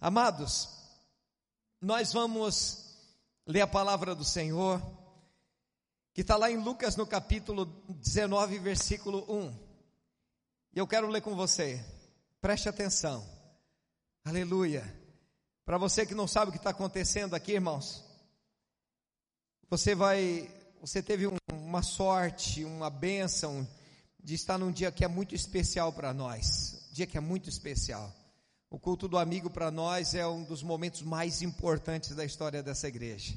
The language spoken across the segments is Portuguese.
Amados, nós vamos ler a palavra do Senhor, que está lá em Lucas no capítulo 19, versículo 1. E eu quero ler com você, preste atenção, aleluia. Para você que não sabe o que está acontecendo aqui, irmãos, você vai, você teve um, uma sorte, uma bênção de estar num dia que é muito especial para nós, dia que é muito especial. O culto do amigo para nós é um dos momentos mais importantes da história dessa igreja.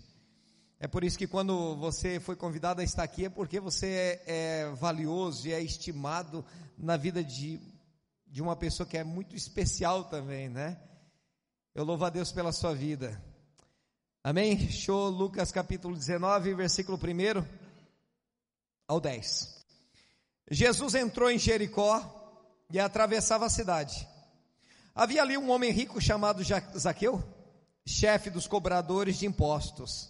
É por isso que quando você foi convidado a estar aqui, é porque você é, é valioso e é estimado na vida de, de uma pessoa que é muito especial também, né? Eu louvo a Deus pela sua vida. Amém? Show Lucas capítulo 19, versículo 1 ao 10. Jesus entrou em Jericó e atravessava a cidade. Havia ali um homem rico chamado Zaqueu, chefe dos cobradores de impostos.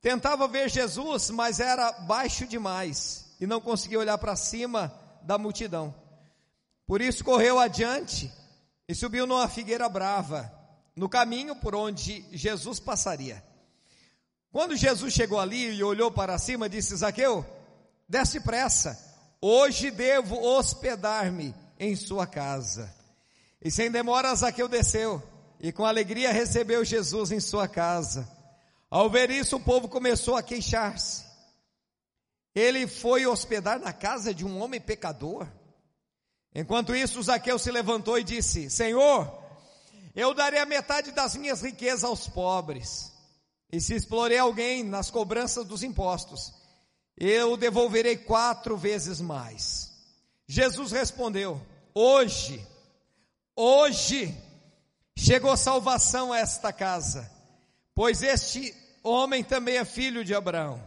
Tentava ver Jesus, mas era baixo demais e não conseguia olhar para cima da multidão. Por isso correu adiante e subiu numa figueira brava, no caminho por onde Jesus passaria. Quando Jesus chegou ali e olhou para cima, disse: Zaqueu, desce pressa, hoje devo hospedar-me em sua casa. E sem demora, Zaqueu desceu e com alegria recebeu Jesus em sua casa. Ao ver isso, o povo começou a queixar-se. Ele foi hospedar na casa de um homem pecador. Enquanto isso, Zaqueu se levantou e disse: Senhor, eu darei a metade das minhas riquezas aos pobres. E se explorei alguém nas cobranças dos impostos, eu devolverei quatro vezes mais. Jesus respondeu: Hoje, Hoje chegou salvação a esta casa, pois este homem também é filho de Abraão,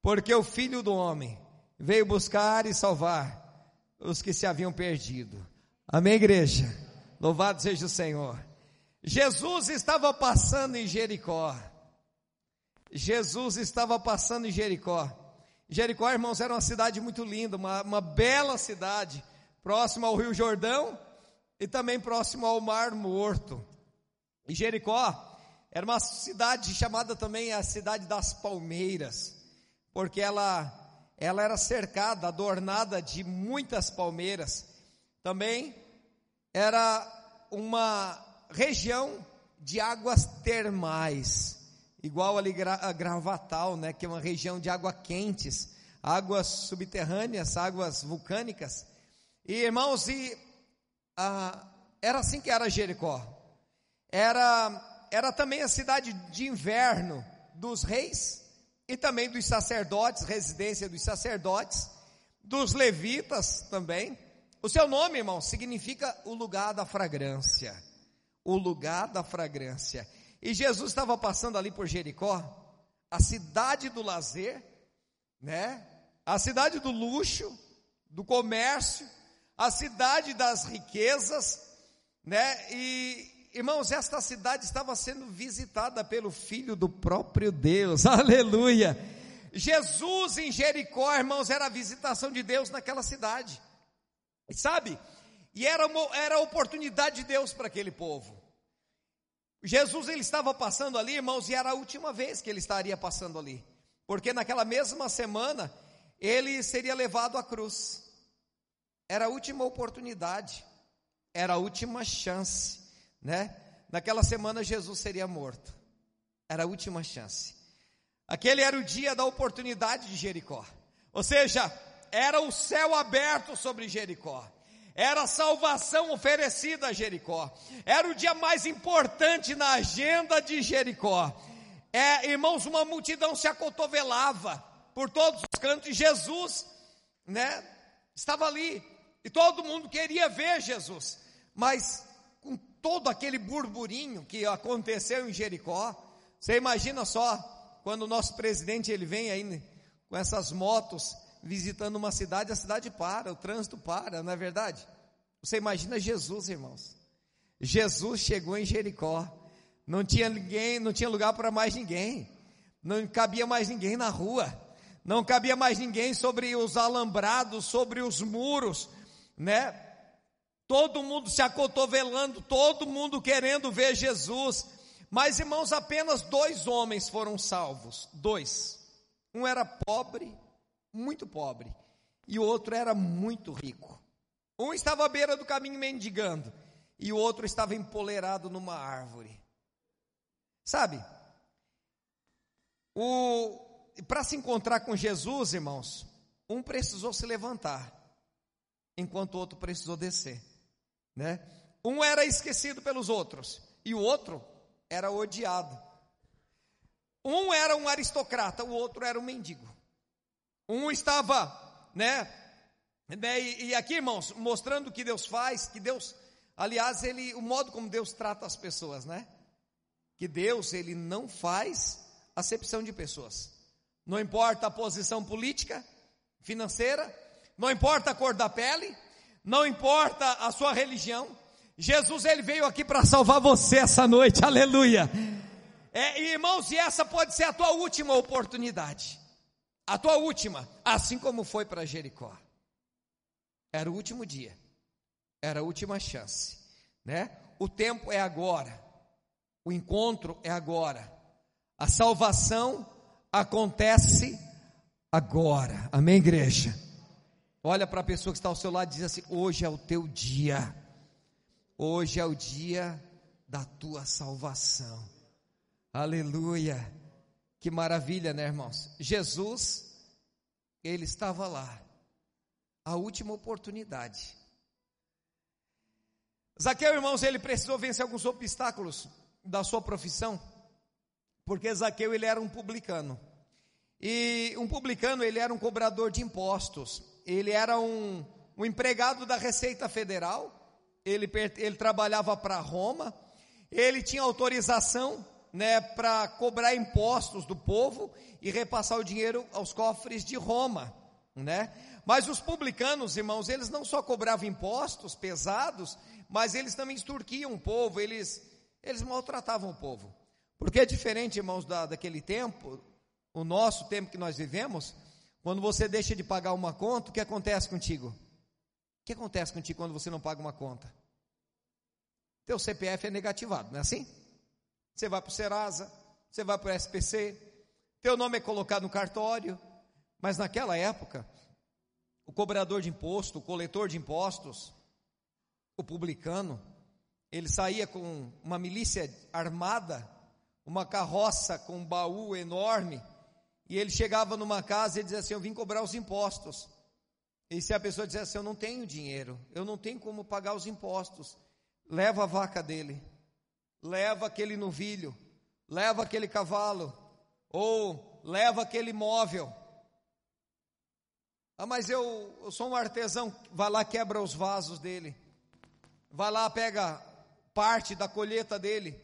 porque o filho do homem veio buscar e salvar os que se haviam perdido. Amém, igreja? Louvado seja o Senhor. Jesus estava passando em Jericó. Jesus estava passando em Jericó. Jericó, irmãos, era uma cidade muito linda, uma, uma bela cidade, próxima ao Rio Jordão e também próximo ao Mar Morto. E Jericó era uma cidade chamada também a cidade das palmeiras, porque ela ela era cercada, adornada de muitas palmeiras. Também era uma região de águas termais, igual ali a Gravatal, né, que é uma região de água quentes, águas subterrâneas, águas vulcânicas. E irmãos, e ah, era assim que era Jericó. Era, era também a cidade de inverno dos reis e também dos sacerdotes, residência dos sacerdotes, dos levitas também. O seu nome, irmão, significa o lugar da fragrância. O lugar da fragrância. E Jesus estava passando ali por Jericó, a cidade do lazer, né? A cidade do luxo, do comércio, a cidade das riquezas, né? E irmãos, esta cidade estava sendo visitada pelo filho do próprio Deus. Aleluia! Jesus em Jericó, irmãos, era a visitação de Deus naquela cidade. Sabe? E era, uma, era a oportunidade de Deus para aquele povo. Jesus ele estava passando ali, irmãos, e era a última vez que ele estaria passando ali. Porque naquela mesma semana ele seria levado à cruz. Era a última oportunidade, era a última chance, né? Naquela semana Jesus seria morto. Era a última chance. Aquele era o dia da oportunidade de Jericó. Ou seja, era o céu aberto sobre Jericó. Era a salvação oferecida a Jericó. Era o dia mais importante na agenda de Jericó. É, irmãos, uma multidão se acotovelava por todos os cantos. Jesus, né, estava ali e todo mundo queria ver Jesus, mas com todo aquele burburinho que aconteceu em Jericó, você imagina só quando o nosso presidente ele vem aí com essas motos visitando uma cidade, a cidade para, o trânsito para, não é verdade? Você imagina Jesus, irmãos. Jesus chegou em Jericó, não tinha ninguém, não tinha lugar para mais ninguém, não cabia mais ninguém na rua, não cabia mais ninguém sobre os alambrados, sobre os muros, né? todo mundo se acotovelando, todo mundo querendo ver Jesus. Mas, irmãos, apenas dois homens foram salvos. Dois. Um era pobre, muito pobre, e o outro era muito rico. Um estava à beira do caminho mendigando, e o outro estava empolerado numa árvore. Sabe? Para se encontrar com Jesus, irmãos, um precisou se levantar, enquanto o outro precisou descer. Né? Um era esquecido pelos outros, e o outro era odiado. Um era um aristocrata, o outro era um mendigo. Um estava, né? né e, aqui, irmãos, mostrando o que Deus faz, que Deus, aliás, ele, o modo como Deus trata as pessoas, né? Que Deus, ele não faz acepção de pessoas. Não importa a posição política, financeira, não importa a cor da pele, não importa a sua religião. Jesus ele veio aqui para salvar você essa noite. Aleluia. É, irmãos, e essa pode ser a tua última oportunidade. A tua última, assim como foi para Jericó. Era o último dia. Era a última chance, né? O tempo é agora. O encontro é agora. A salvação acontece agora. Amém, igreja? Olha para a pessoa que está ao seu lado e diz assim: hoje é o teu dia. Hoje é o dia da tua salvação. Aleluia. Que maravilha, né, irmãos? Jesus, ele estava lá. A última oportunidade. Zaqueu, irmãos, ele precisou vencer alguns obstáculos da sua profissão porque Zaqueu ele era um publicano. E um publicano ele era um cobrador de impostos. Ele era um, um empregado da Receita Federal. Ele, ele trabalhava para Roma. Ele tinha autorização né, para cobrar impostos do povo e repassar o dinheiro aos cofres de Roma, né? Mas os publicanos, irmãos, eles não só cobravam impostos pesados, mas eles também extorquiam o povo, eles, eles maltratavam o povo. Porque é diferente, irmãos, da, daquele tempo, o nosso tempo que nós vivemos, quando você deixa de pagar uma conta, o que acontece contigo? O que acontece contigo quando você não paga uma conta? Teu CPF é negativado, não é assim? Você vai para o Serasa, você vai para o SPC, teu nome é colocado no cartório, mas naquela época, o cobrador de imposto, o coletor de impostos, o publicano, ele saía com uma milícia armada uma carroça com um baú enorme, e ele chegava numa casa e dizia assim: Eu vim cobrar os impostos. E se a pessoa dissesse assim: Eu não tenho dinheiro, eu não tenho como pagar os impostos, leva a vaca dele, leva aquele novilho, leva aquele cavalo, ou leva aquele móvel. Ah, mas eu, eu sou um artesão, vai lá, quebra os vasos dele, vai lá, pega parte da colheita dele,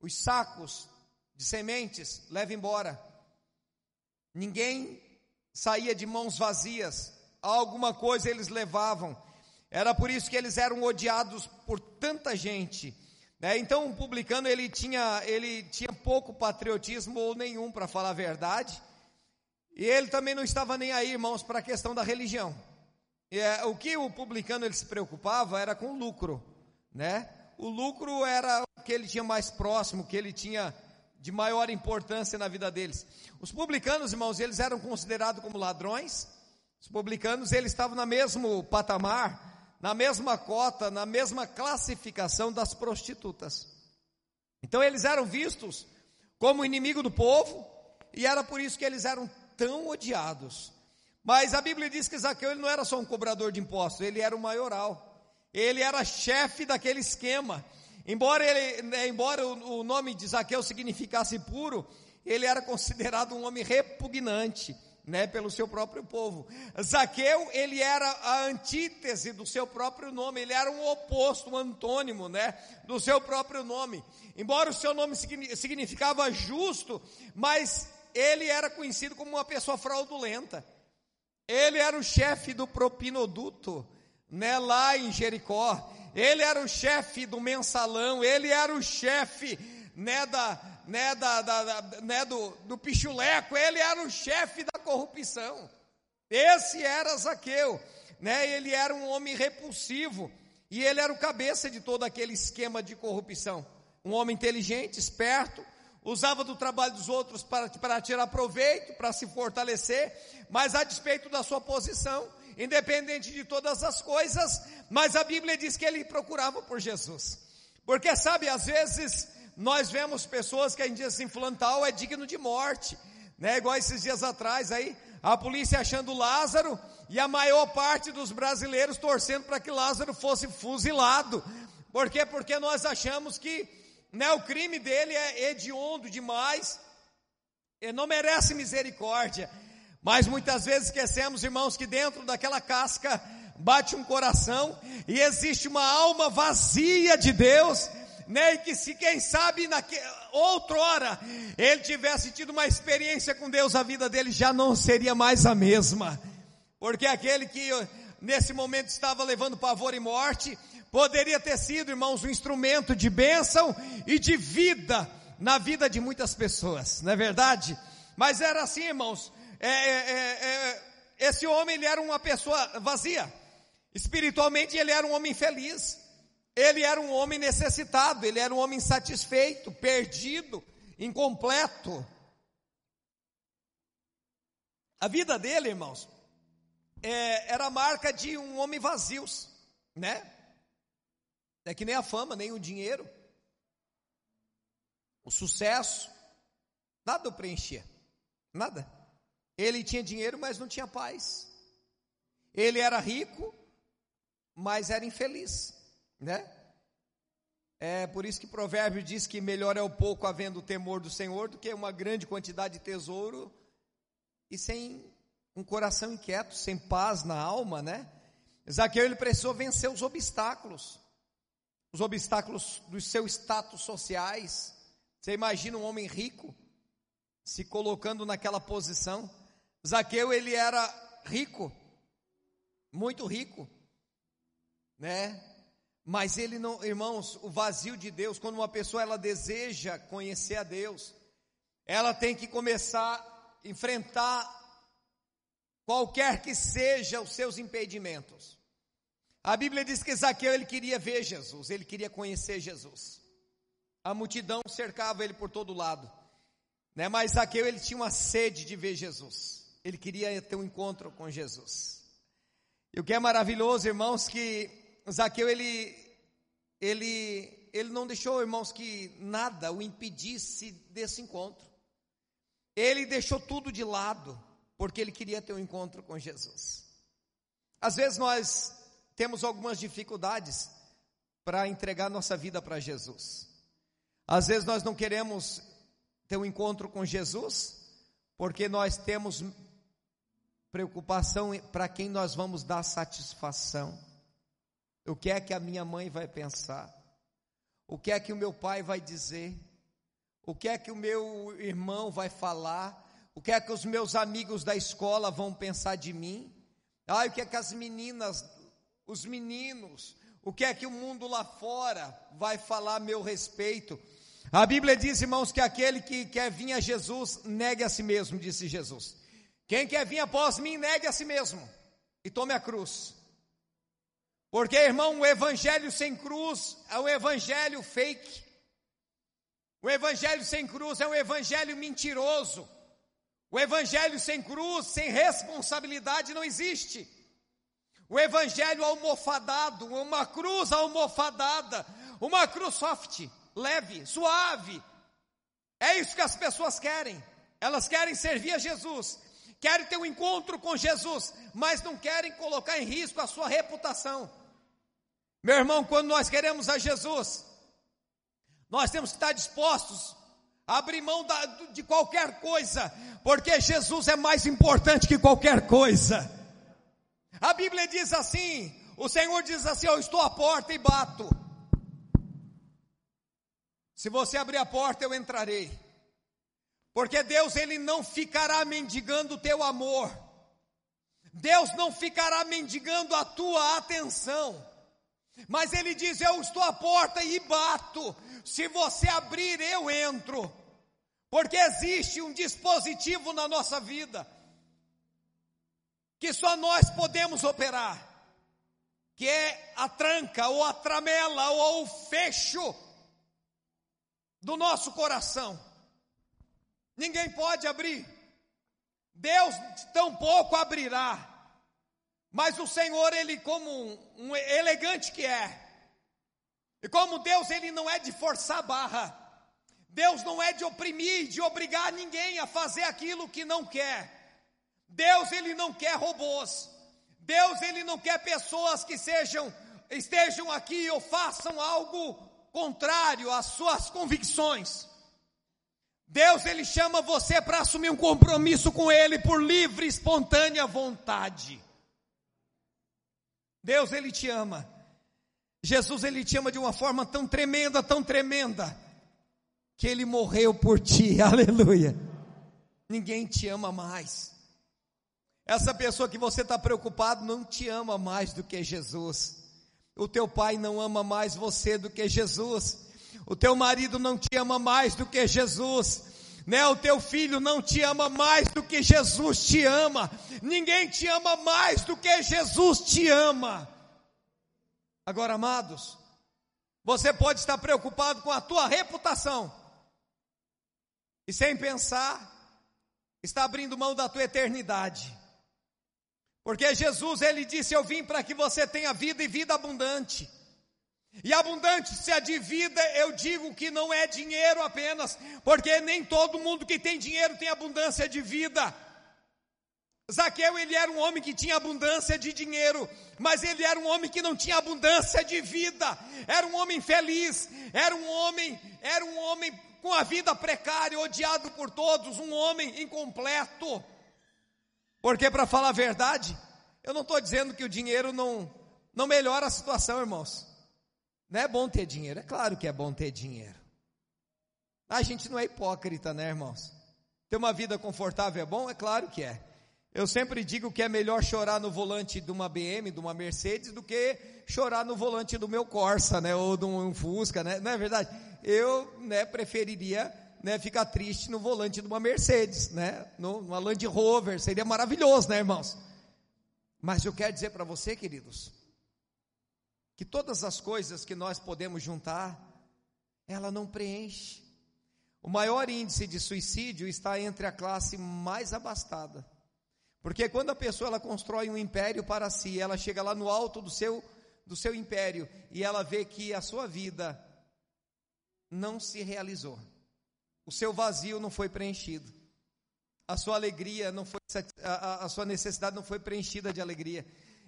os sacos de sementes, leva embora. Ninguém saía de mãos vazias, alguma coisa eles levavam. Era por isso que eles eram odiados por tanta gente. Né? Então, o publicano ele tinha, ele tinha pouco patriotismo ou nenhum, para falar a verdade. E ele também não estava nem aí, irmãos, para a questão da religião. É, o que o publicano ele se preocupava era com o lucro, né? O lucro era o que ele tinha mais próximo, que ele tinha de maior importância na vida deles. Os publicanos, irmãos, eles eram considerados como ladrões. Os publicanos, eles estavam no mesmo patamar, na mesma cota, na mesma classificação das prostitutas. Então eles eram vistos como inimigo do povo, e era por isso que eles eram tão odiados. Mas a Bíblia diz que Zaqueu ele não era só um cobrador de impostos, ele era o maioral. Ele era chefe daquele esquema. Embora, ele, né, embora o, nome de Zaqueu significasse puro, ele era considerado um homem repugnante, né, pelo seu próprio povo. Zaqueu, ele era a antítese do seu próprio nome, ele era um oposto, um antônimo, né, do seu próprio nome. Embora o seu nome significava justo, mas ele era conhecido como uma pessoa fraudulenta. Ele era o chefe do propinoduto, né, lá em Jericó ele era o chefe do mensalão, ele era o chefe né, da, né, da, da, da, né, do, do pichuleco, ele era o chefe da corrupção. Esse era Zaqueu, né, ele era um homem repulsivo. E ele era o cabeça de todo aquele esquema de corrupção. Um homem inteligente, esperto, usava do trabalho dos outros para, para tirar proveito, para se fortalecer, mas a despeito da sua posição, independente de todas as coisas, mas a Bíblia diz que ele procurava por Jesus. Porque sabe, às vezes nós vemos pessoas que a gente diz assim, fulano é digno de morte, né? Igual esses dias atrás aí, a polícia achando Lázaro e a maior parte dos brasileiros torcendo para que Lázaro fosse fuzilado. Por quê? Porque nós achamos que né, o crime dele é hediondo demais, ele não merece misericórdia. Mas muitas vezes esquecemos, irmãos, que dentro daquela casca bate um coração e existe uma alma vazia de Deus, né? E que se quem sabe naque, outrora ele tivesse tido uma experiência com Deus, a vida dele já não seria mais a mesma. Porque aquele que nesse momento estava levando pavor e morte, poderia ter sido, irmãos, um instrumento de bênção e de vida na vida de muitas pessoas, não é verdade? Mas era assim, irmãos, é, é, é, é, esse homem ele era uma pessoa vazia. Espiritualmente ele era um homem feliz. Ele era um homem necessitado, ele era um homem insatisfeito, perdido, incompleto. A vida dele, irmãos, é, era a marca de um homem vazio, né? É que nem a fama, nem o dinheiro, o sucesso, nada o preenchia, nada. Ele tinha dinheiro, mas não tinha paz. Ele era rico, mas era infeliz, né? É por isso que provérbio diz que melhor é o pouco havendo o temor do Senhor do que uma grande quantidade de tesouro e sem um coração inquieto, sem paz na alma, né? Zaqueu ele precisou vencer os obstáculos, os obstáculos dos seus status sociais. Você imagina um homem rico se colocando naquela posição? Zaqueu ele era rico, muito rico, né? Mas ele não, irmãos, o vazio de Deus, quando uma pessoa ela deseja conhecer a Deus, ela tem que começar a enfrentar qualquer que seja os seus impedimentos. A Bíblia diz que Zaqueu ele queria ver Jesus, ele queria conhecer Jesus. A multidão cercava ele por todo lado, né? Mas Zaqueu ele tinha uma sede de ver Jesus. Ele queria ter um encontro com Jesus. E o que é maravilhoso, irmãos, que Zaqueu ele ele ele não deixou, irmãos, que nada o impedisse desse encontro. Ele deixou tudo de lado, porque ele queria ter um encontro com Jesus. Às vezes nós temos algumas dificuldades para entregar nossa vida para Jesus. Às vezes nós não queremos ter um encontro com Jesus, porque nós temos preocupação para quem nós vamos dar satisfação. O que é que a minha mãe vai pensar? O que é que o meu pai vai dizer? O que é que o meu irmão vai falar? O que é que os meus amigos da escola vão pensar de mim? Ah, o que é que as meninas, os meninos, o que é que o mundo lá fora vai falar a meu respeito? A Bíblia diz, irmãos, que aquele que quer vir a Jesus, negue a si mesmo, disse Jesus. Quem quer vir após mim, negue a si mesmo e tome a cruz. Porque, irmão, o evangelho sem cruz é um evangelho fake. O evangelho sem cruz é um evangelho mentiroso. O evangelho sem cruz, sem responsabilidade, não existe. O evangelho almofadado, uma cruz almofadada, uma cruz soft, leve, suave. É isso que as pessoas querem. Elas querem servir a Jesus, querem ter um encontro com Jesus, mas não querem colocar em risco a sua reputação. Meu irmão, quando nós queremos a Jesus, nós temos que estar dispostos a abrir mão da, de qualquer coisa, porque Jesus é mais importante que qualquer coisa. A Bíblia diz assim: o Senhor diz assim: Eu estou à porta e bato. Se você abrir a porta, eu entrarei. Porque Deus ele não ficará mendigando o teu amor. Deus não ficará mendigando a tua atenção. Mas ele diz: Eu estou à porta e bato. Se você abrir, eu entro. Porque existe um dispositivo na nossa vida que só nós podemos operar. que é a tranca, ou a tramela, ou o fecho do nosso coração. Ninguém pode abrir. Deus tampouco abrirá. Mas o Senhor, ele como um, um elegante que é, e como Deus, ele não é de forçar barra. Deus não é de oprimir, de obrigar ninguém a fazer aquilo que não quer. Deus ele não quer robôs. Deus ele não quer pessoas que sejam estejam aqui ou façam algo contrário às suas convicções. Deus ele chama você para assumir um compromisso com ele por livre, espontânea vontade. Deus ele te ama. Jesus ele te ama de uma forma tão tremenda, tão tremenda, que ele morreu por ti. Aleluia. Ninguém te ama mais. Essa pessoa que você está preocupado não te ama mais do que Jesus. O teu pai não ama mais você do que Jesus. O teu marido não te ama mais do que Jesus. Né? O teu filho não te ama mais do que Jesus te ama. Ninguém te ama mais do que Jesus te ama. Agora, amados, você pode estar preocupado com a tua reputação. E sem pensar, está abrindo mão da tua eternidade. Porque Jesus, ele disse: Eu vim para que você tenha vida e vida abundante. E abundante se é de vida, eu digo que não é dinheiro apenas, porque nem todo mundo que tem dinheiro tem abundância de vida. Zaqueu, ele era um homem que tinha abundância de dinheiro, mas ele era um homem que não tinha abundância de vida. Era um homem feliz, era um homem, era um homem com a vida precária, odiado por todos, um homem incompleto. Porque, para falar a verdade, eu não estou dizendo que o dinheiro não, não melhora a situação, irmãos. Não é bom ter dinheiro, é claro que é bom ter dinheiro. A gente não é hipócrita, né, irmãos? Ter uma vida confortável é bom? É claro que é. Eu sempre digo que é melhor chorar no volante de uma BM, de uma Mercedes, do que chorar no volante do meu Corsa, né, ou de um Fusca, né? Não é verdade? Eu, né, preferiria né, ficar triste no volante de uma Mercedes, né, numa Land Rover, seria maravilhoso, né, irmãos? Mas eu quero dizer para você, queridos, que todas as coisas que nós podemos juntar, ela não preenche. O maior índice de suicídio está entre a classe mais abastada. Porque quando a pessoa ela constrói um império para si, ela chega lá no alto do seu do seu império e ela vê que a sua vida não se realizou. O seu vazio não foi preenchido. A sua alegria não foi, a, a sua necessidade não foi preenchida de alegria.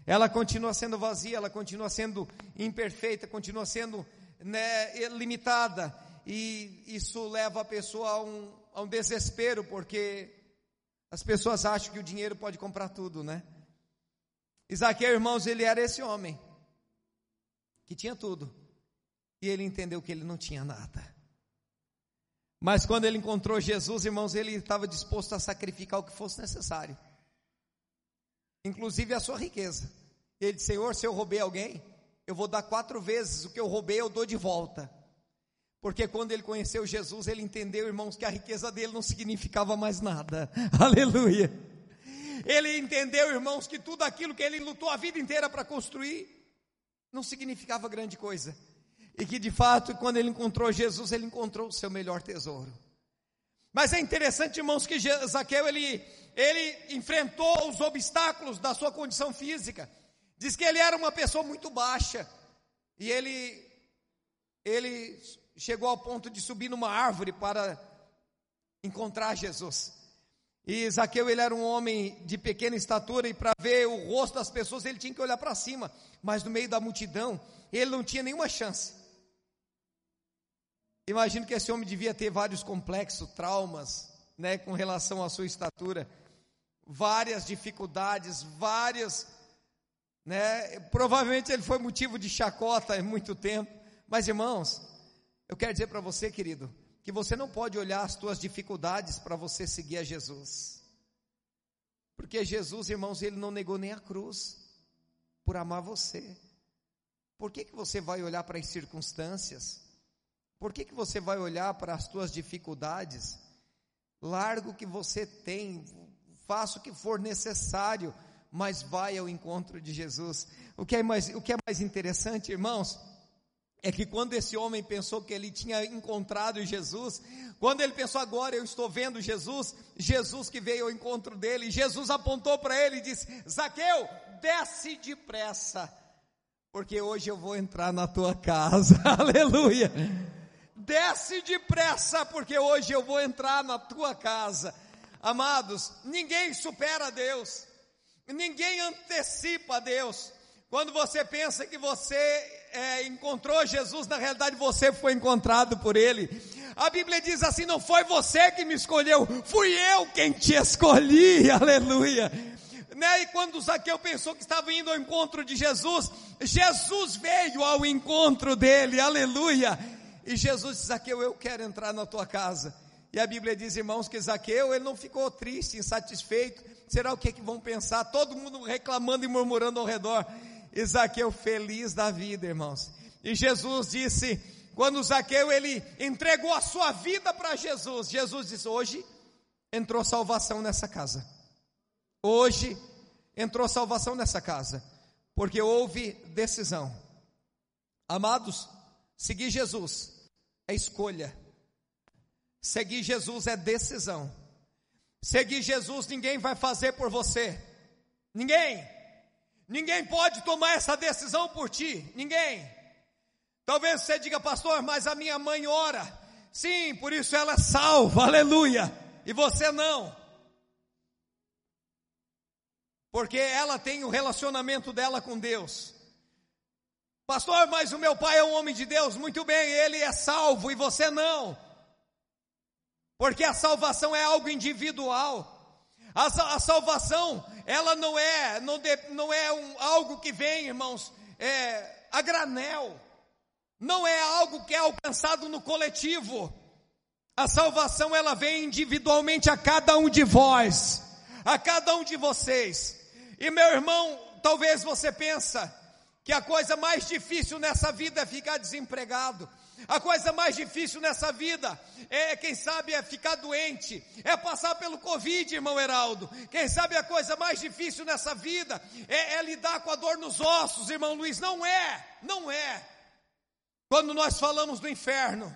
Ela continua sendo vazia, ela continua sendo imperfeita, continua sendo né, limitada. E isso leva a pessoa a um, a um desespero, porque as pessoas acham que o dinheiro pode comprar tudo, né? Isaqueu, irmãos, ele era esse homem que tinha tudo. E ele entendeu que ele não tinha nada. Mas quando ele encontrou Jesus, irmãos, ele estava disposto a sacrificar o que fosse necessário, inclusive a sua riqueza. Ele disse: Senhor, se eu roubei alguém, eu vou dar quatro vezes o que eu roubei, eu dou de volta. Porque quando ele conheceu Jesus, ele entendeu, irmãos, que a riqueza dele não significava mais nada. Aleluia. Ele entendeu, irmãos, que tudo aquilo que ele lutou a vida inteira para construir não significava grande coisa. E que de fato, quando ele encontrou Jesus, ele encontrou o seu melhor tesouro. Mas é interessante, irmãos, que Zaqueu ele, ele enfrentou os obstáculos da sua condição física. Diz que ele era uma pessoa muito baixa. E ele, ele chegou ao ponto de subir numa árvore para encontrar Jesus. E Zaqueu ele era um homem de pequena estatura e para ver o rosto das pessoas ele tinha que olhar para cima, mas no meio da multidão ele não tinha nenhuma chance. Imagino que esse homem devia ter vários complexos, traumas, né, com relação à sua estatura, várias dificuldades, várias, né, provavelmente ele foi motivo de chacota há muito tempo, mas irmãos, eu quero dizer para você, querido, que você não pode olhar as tuas dificuldades para você seguir a Jesus. Porque Jesus, irmãos, ele não negou nem a cruz por amar você. Por que, que você vai olhar para as circunstâncias? Por que, que você vai olhar para as tuas dificuldades? Larga o que você tem, faça o que for necessário, mas vai ao encontro de Jesus. O que é mais, o que é mais interessante, irmãos, é que quando esse homem pensou que ele tinha encontrado Jesus, quando ele pensou agora eu estou vendo Jesus, Jesus que veio ao encontro dele, Jesus apontou para ele e disse: Zaqueu, desce depressa, porque hoje eu vou entrar na tua casa. Aleluia. Desce depressa, porque hoje eu vou entrar na tua casa. Amados, ninguém supera Deus. Ninguém antecipa Deus. Quando você pensa que você é, encontrou Jesus, na realidade você foi encontrado por Ele. A Bíblia diz assim: não foi você que me escolheu, fui eu quem te escolhi, aleluia. Né? E quando Zaqueu pensou que estava indo ao encontro de Jesus, Jesus veio ao encontro dele, aleluia. E Jesus disse: Zaqueu, eu quero entrar na tua casa. E a Bíblia diz, irmãos, que Zaqueu, ele não ficou triste, insatisfeito. Será o que, que vão pensar? Todo mundo reclamando e murmurando ao redor. E Zaqueu feliz da vida, irmãos. E Jesus disse, quando Zaqueu ele entregou a sua vida para Jesus, Jesus disse: Hoje entrou salvação nessa casa. Hoje entrou salvação nessa casa, porque houve decisão. Amados, seguir Jesus é escolha. Seguir Jesus é decisão. Seguir Jesus ninguém vai fazer por você. Ninguém. Ninguém pode tomar essa decisão por ti. Ninguém. Talvez você diga, pastor, mas a minha mãe ora. Sim, por isso ela é salva. Aleluia. E você não. Porque ela tem o relacionamento dela com Deus. Pastor, mas o meu pai é um homem de Deus. Muito bem, ele é salvo e você não. Porque a salvação é algo individual. A, a salvação, ela não é, não, de, não é um, algo que vem, irmãos, é, a granel. Não é algo que é alcançado no coletivo. A salvação, ela vem individualmente a cada um de vós, a cada um de vocês. E meu irmão, talvez você pensa que a coisa mais difícil nessa vida é ficar desempregado. A coisa mais difícil nessa vida é, quem sabe, é ficar doente, é passar pelo Covid, irmão Heraldo. Quem sabe a coisa mais difícil nessa vida é, é lidar com a dor nos ossos, irmão Luiz. Não é, não é. Quando nós falamos do inferno,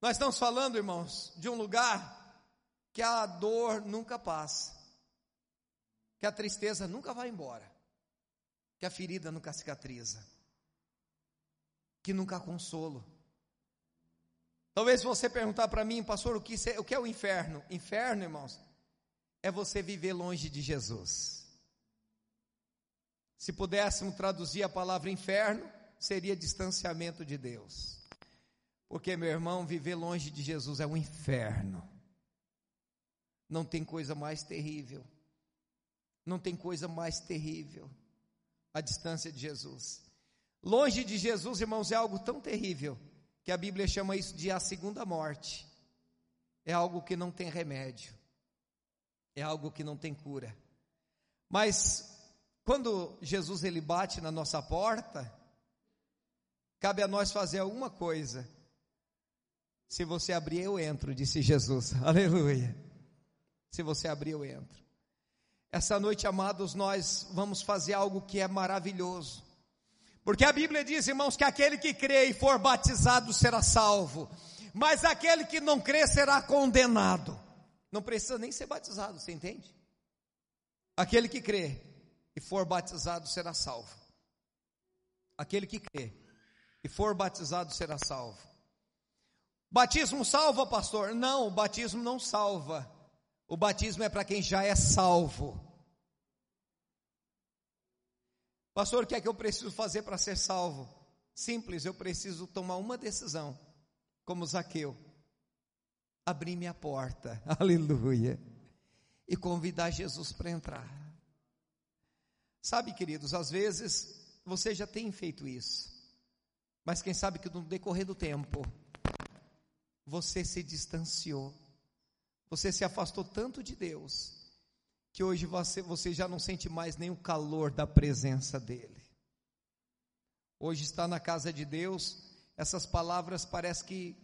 nós estamos falando, irmãos, de um lugar que a dor nunca passa, que a tristeza nunca vai embora, que a ferida nunca cicatriza que nunca consolo. Talvez você perguntar para mim, pastor, o que, o que é o inferno? Inferno, irmãos, é você viver longe de Jesus. Se pudéssemos traduzir a palavra inferno, seria distanciamento de Deus. Porque, meu irmão, viver longe de Jesus é um inferno. Não tem coisa mais terrível. Não tem coisa mais terrível. A distância de Jesus. Longe de Jesus, irmãos, é algo tão terrível que a Bíblia chama isso de a segunda morte. É algo que não tem remédio. É algo que não tem cura. Mas quando Jesus ele bate na nossa porta, cabe a nós fazer alguma coisa. Se você abrir, eu entro, disse Jesus. Aleluia. Se você abrir, eu entro. Essa noite, amados, nós vamos fazer algo que é maravilhoso. Porque a Bíblia diz, irmãos, que aquele que crê e for batizado será salvo, mas aquele que não crê será condenado. Não precisa nem ser batizado, você entende? Aquele que crê e for batizado será salvo. Aquele que crê e for batizado será salvo. Batismo salva, pastor? Não, o batismo não salva. O batismo é para quem já é salvo. Pastor, o que é que eu preciso fazer para ser salvo? Simples, eu preciso tomar uma decisão, como Zaqueu. Abrir minha porta, aleluia, e convidar Jesus para entrar. Sabe, queridos, às vezes você já tem feito isso, mas quem sabe que no decorrer do tempo, você se distanciou, você se afastou tanto de Deus, que hoje você, você já não sente mais nem o calor da presença dEle. Hoje está na casa de Deus, essas palavras parece que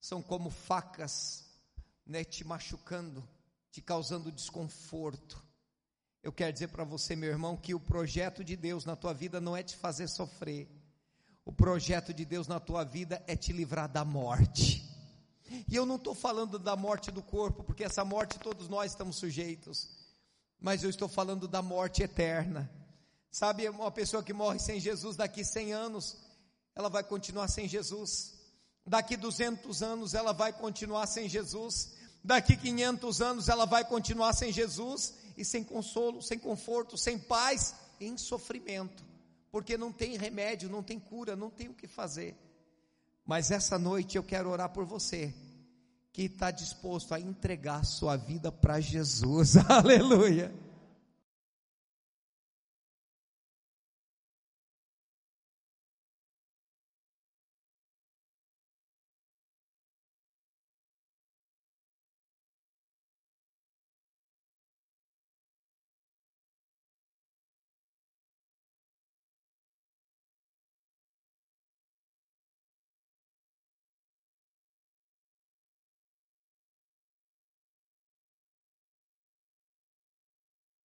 são como facas, né, te machucando, te causando desconforto. Eu quero dizer para você, meu irmão, que o projeto de Deus na tua vida não é te fazer sofrer. O projeto de Deus na tua vida é te livrar da morte. E eu não estou falando da morte do corpo, porque essa morte todos nós estamos sujeitos. Mas eu estou falando da morte eterna. Sabe, uma pessoa que morre sem Jesus daqui 100 anos, ela vai continuar sem Jesus. Daqui 200 anos ela vai continuar sem Jesus. Daqui 500 anos ela vai continuar sem Jesus e sem consolo, sem conforto, sem paz, em sofrimento, porque não tem remédio, não tem cura, não tem o que fazer. Mas essa noite eu quero orar por você, que está disposto a entregar sua vida para Jesus, aleluia